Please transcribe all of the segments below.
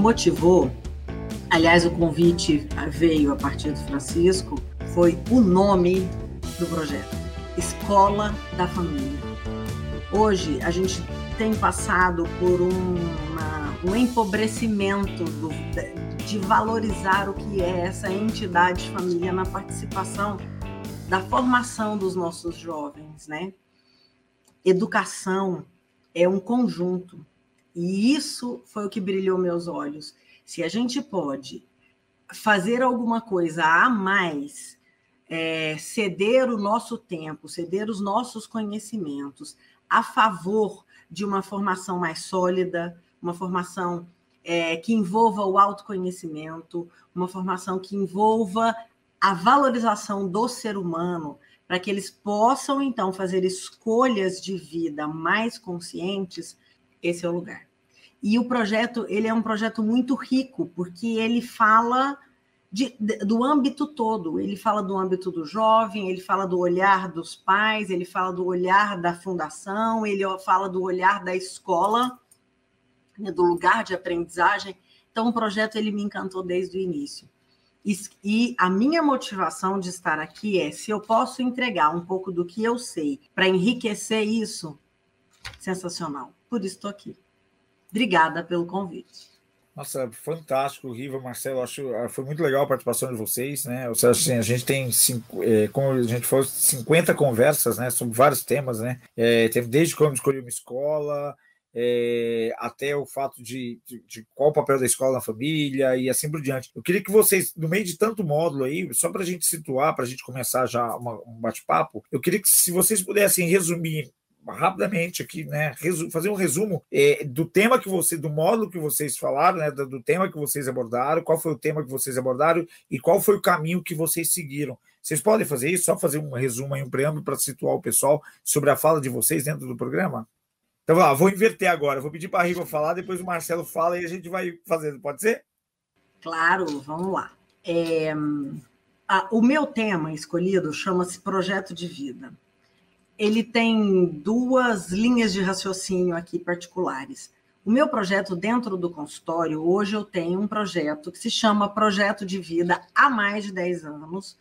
motivou, aliás, o convite veio a partir do Francisco, foi o nome do projeto: Escola da Família. Hoje a gente tem passado por uma, um empobrecimento do, de valorizar o que é essa entidade família na participação da formação dos nossos jovens, né? Educação é um conjunto e isso foi o que brilhou meus olhos. Se a gente pode fazer alguma coisa a mais, é, ceder o nosso tempo, ceder os nossos conhecimentos a favor de uma formação mais sólida, uma formação é, que envolva o autoconhecimento, uma formação que envolva a valorização do ser humano, para que eles possam, então, fazer escolhas de vida mais conscientes, esse é o lugar. E o projeto, ele é um projeto muito rico, porque ele fala de, do âmbito todo. Ele fala do âmbito do jovem, ele fala do olhar dos pais, ele fala do olhar da fundação, ele fala do olhar da escola, né, do lugar de aprendizagem. Então, o projeto ele me encantou desde o início. E, e a minha motivação de estar aqui é: se eu posso entregar um pouco do que eu sei para enriquecer isso, sensacional. Por isso estou aqui. Obrigada pelo convite. Nossa, fantástico, Riva, Marcelo, acho ah, foi muito legal a participação de vocês, né? Ou seja, assim, a gente tem, cinco, é, como a gente falou, 50 conversas, né, sobre vários temas, né? É, teve desde como escolher uma escola, é, até o fato de, de, de, qual o papel da escola na família e assim por diante. Eu queria que vocês, no meio de tanto módulo aí, só para a gente situar, para a gente começar já uma, um bate-papo, eu queria que se vocês pudessem resumir rapidamente aqui, né, fazer um resumo é, do tema que você, do módulo que vocês falaram, né, do, do, tema que vocês abordaram, qual foi o tema que vocês abordaram e qual foi o caminho que vocês seguiram. Vocês podem fazer isso, só fazer um resumo aí, um preâmbulo para situar o pessoal sobre a fala de vocês dentro do programa? Então vamos lá, vou inverter agora, vou pedir para a Riva falar, depois o Marcelo fala e a gente vai fazendo, pode ser? Claro, vamos lá. É, a, o meu tema escolhido chama-se Projeto de Vida ele tem duas linhas de raciocínio aqui particulares. O meu projeto dentro do consultório, hoje eu tenho um projeto que se chama Projeto de Vida há mais de 10 anos,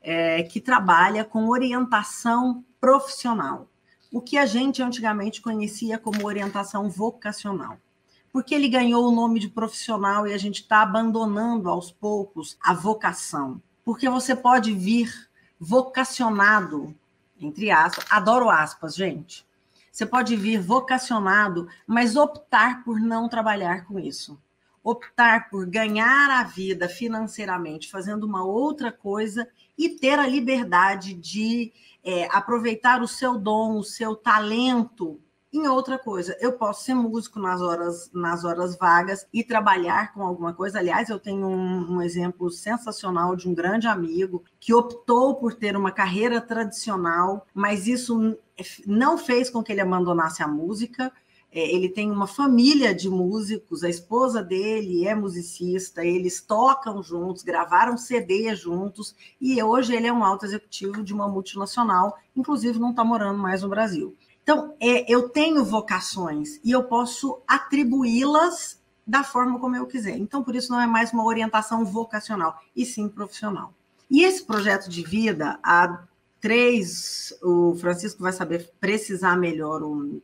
é, que trabalha com orientação profissional, o que a gente antigamente conhecia como orientação vocacional. Porque ele ganhou o nome de profissional e a gente está abandonando aos poucos a vocação. Porque você pode vir vocacionado entre aspas, adoro aspas, gente. Você pode vir vocacionado, mas optar por não trabalhar com isso. Optar por ganhar a vida financeiramente fazendo uma outra coisa e ter a liberdade de é, aproveitar o seu dom, o seu talento em outra coisa. Eu posso ser músico nas horas, nas horas vagas e trabalhar com alguma coisa. Aliás, eu tenho um, um exemplo sensacional de um grande amigo que optou por ter uma carreira tradicional, mas isso não fez com que ele abandonasse a música. É, ele tem uma família de músicos, a esposa dele é musicista, eles tocam juntos, gravaram CD juntos, e hoje ele é um alto executivo de uma multinacional, inclusive não está morando mais no Brasil. Então, é, eu tenho vocações e eu posso atribuí-las da forma como eu quiser. Então, por isso, não é mais uma orientação vocacional, e sim profissional. E esse projeto de vida, há três, o Francisco vai saber precisar melhor o,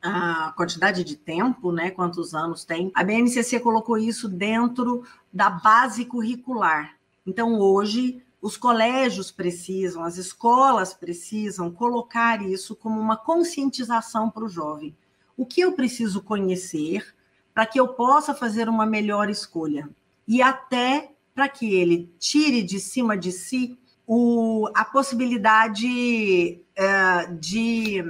a quantidade de tempo, né? Quantos anos tem. A BNCC colocou isso dentro da base curricular. Então, hoje, os colégios precisam, as escolas precisam colocar isso como uma conscientização para o jovem. O que eu preciso conhecer para que eu possa fazer uma melhor escolha? E até para que ele tire de cima de si o, a possibilidade uh, de.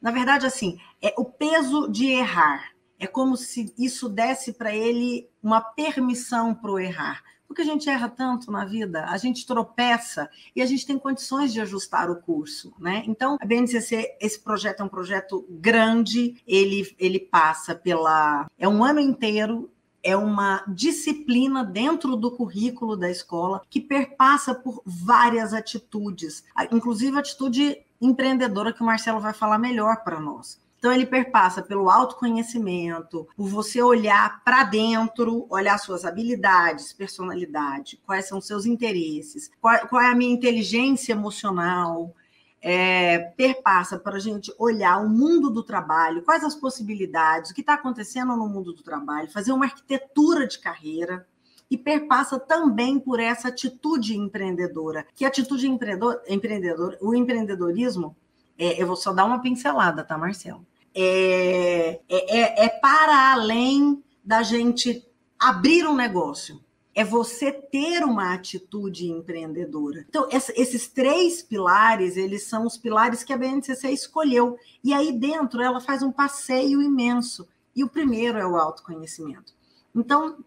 Na verdade, assim, é o peso de errar. É como se isso desse para ele uma permissão para o errar porque a gente erra tanto na vida, a gente tropeça e a gente tem condições de ajustar o curso, né? Então, a BNCC, esse projeto é um projeto grande, ele, ele passa pela. É um ano inteiro é uma disciplina dentro do currículo da escola que perpassa por várias atitudes, inclusive a atitude empreendedora que o Marcelo vai falar melhor para nós. Então, ele perpassa pelo autoconhecimento, por você olhar para dentro, olhar suas habilidades, personalidade, quais são seus interesses, qual, qual é a minha inteligência emocional, é, perpassa para a gente olhar o mundo do trabalho, quais as possibilidades, o que está acontecendo no mundo do trabalho, fazer uma arquitetura de carreira e perpassa também por essa atitude empreendedora. Que atitude empreendedora, o empreendedorismo, é, eu vou só dar uma pincelada, tá, Marcelo? É, é, é, é para além da gente abrir um negócio é você ter uma atitude empreendedora. Então, esses três pilares, eles são os pilares que a BNCC escolheu. E aí dentro ela faz um passeio imenso. E o primeiro é o autoconhecimento. Então,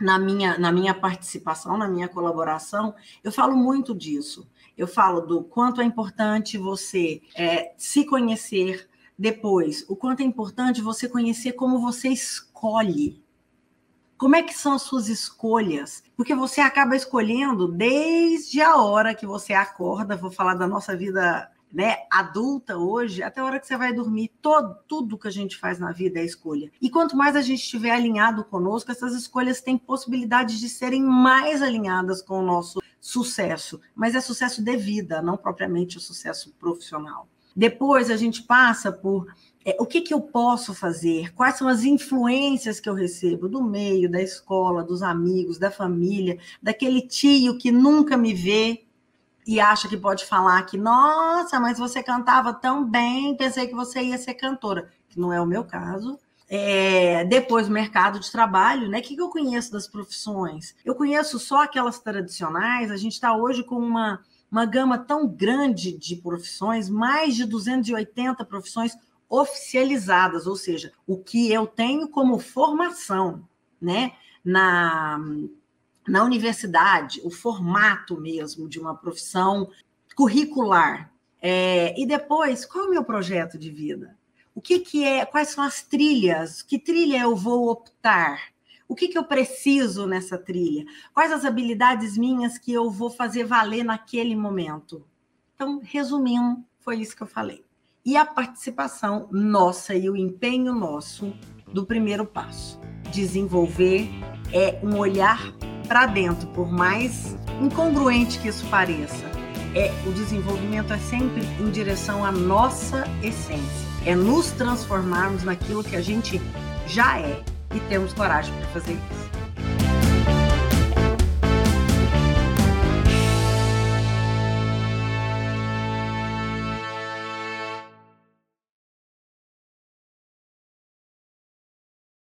na minha, na minha participação, na minha colaboração, eu falo muito disso. Eu falo do quanto é importante você é, se conhecer, depois, o quanto é importante você conhecer como você escolhe como é que são as suas escolhas? Porque você acaba escolhendo desde a hora que você acorda, vou falar da nossa vida né, adulta hoje, até a hora que você vai dormir, todo, tudo que a gente faz na vida é escolha. E quanto mais a gente estiver alinhado conosco, essas escolhas têm possibilidade de serem mais alinhadas com o nosso sucesso, mas é sucesso de vida, não propriamente o sucesso profissional. Depois a gente passa por é, o que, que eu posso fazer? Quais são as influências que eu recebo do meio, da escola, dos amigos, da família, daquele tio que nunca me vê e acha que pode falar que, nossa, mas você cantava tão bem, pensei que você ia ser cantora, que não é o meu caso. É, depois, mercado de trabalho, né? O que, que eu conheço das profissões? Eu conheço só aquelas tradicionais, a gente está hoje com uma, uma gama tão grande de profissões, mais de 280 profissões oficializadas, ou seja, o que eu tenho como formação, né, na, na universidade, o formato mesmo de uma profissão curricular. É, e depois, qual é o meu projeto de vida? O que, que é? Quais são as trilhas? Que trilha eu vou optar? O que, que eu preciso nessa trilha? Quais as habilidades minhas que eu vou fazer valer naquele momento? Então, resumindo, foi isso que eu falei e a participação nossa e o empenho nosso do primeiro passo. Desenvolver é um olhar para dentro, por mais incongruente que isso pareça. É o desenvolvimento é sempre em direção à nossa essência. É nos transformarmos naquilo que a gente já é e temos coragem para fazer isso.